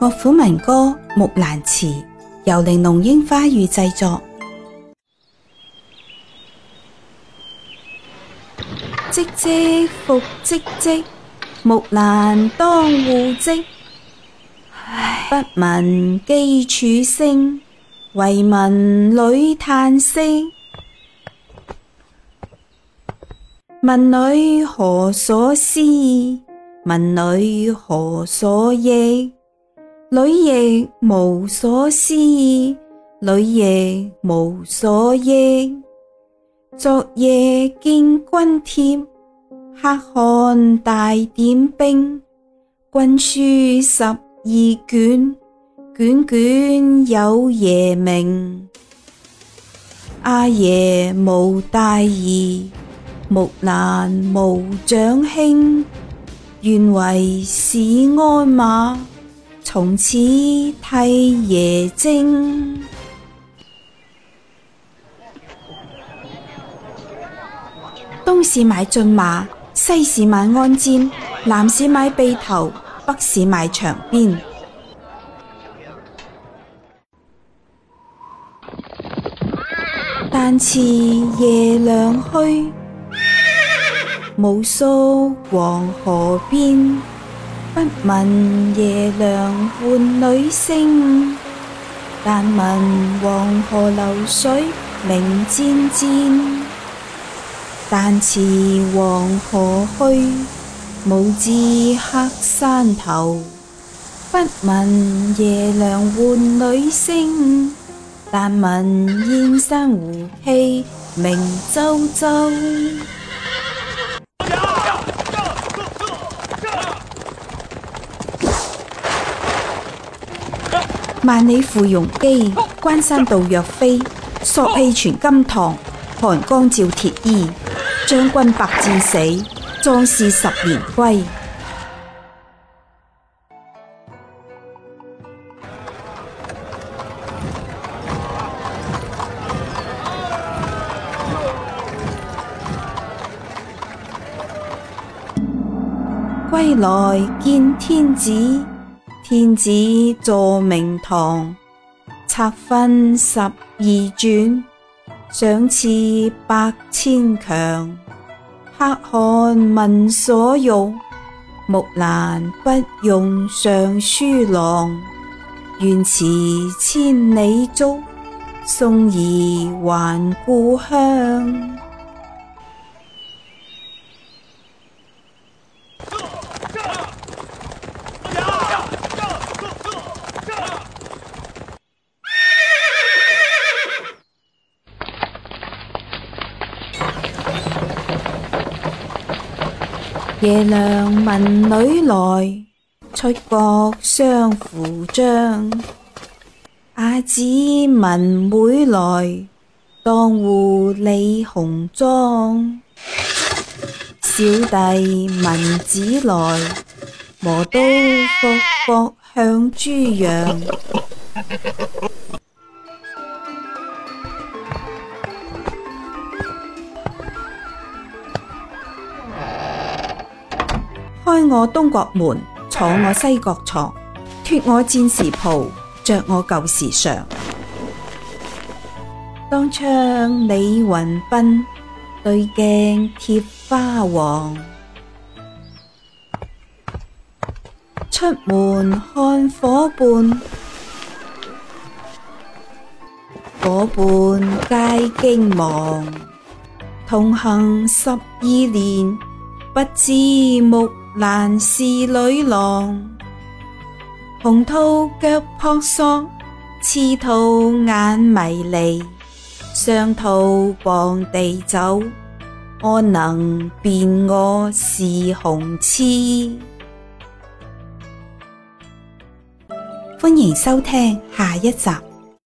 乐府民歌《木兰辞》，由玲珑樱花语制作。唧唧复唧唧，木兰当户织。不闻机杼声，惟闻女叹息。问女何所思？问女何所忆？女亦无所思，女亦无所忆。昨夜见军帖，汗大点兵。军书十二卷，卷卷有爷名。阿爷无大儿，木兰无长兄，愿为市鞍马。从此替爷征，东市买骏马，西市买鞍鞯，南市买辔头，北市买长鞭。但辞爷娘去，暮宿黄河边。不闻爷娘唤女声，但闻黄河流水鸣溅溅。但辞黄河去，暮至黑山头。不闻爷娘唤女声，但闻燕山胡骑鸣啾啾。万里赴戎机，关山度若飞。朔气传金柝，寒光照铁衣。将军百战死，壮士十年归。归来见天子。天子坐明堂，策勋十二转，赏赐百千强。黑汗问所欲，木兰不用尚书郎，愿驰千里足，送儿还故乡。夜娘闻女来，出国相扶将。阿姊闻妹来，当户理红妆。小弟闻子来，磨刀霍霍向猪羊。开我东阁门，坐我西阁床，脱我战时袍，着我旧时裳。当窗李云斌对镜贴花黄。出门看伙伴，伙伴皆惊忙。同行十二年，不知木。男是女郎，红兔脚扑朔，赤兔眼迷离，双兔傍地走，我能辨我是雄雌。欢迎收听下一集。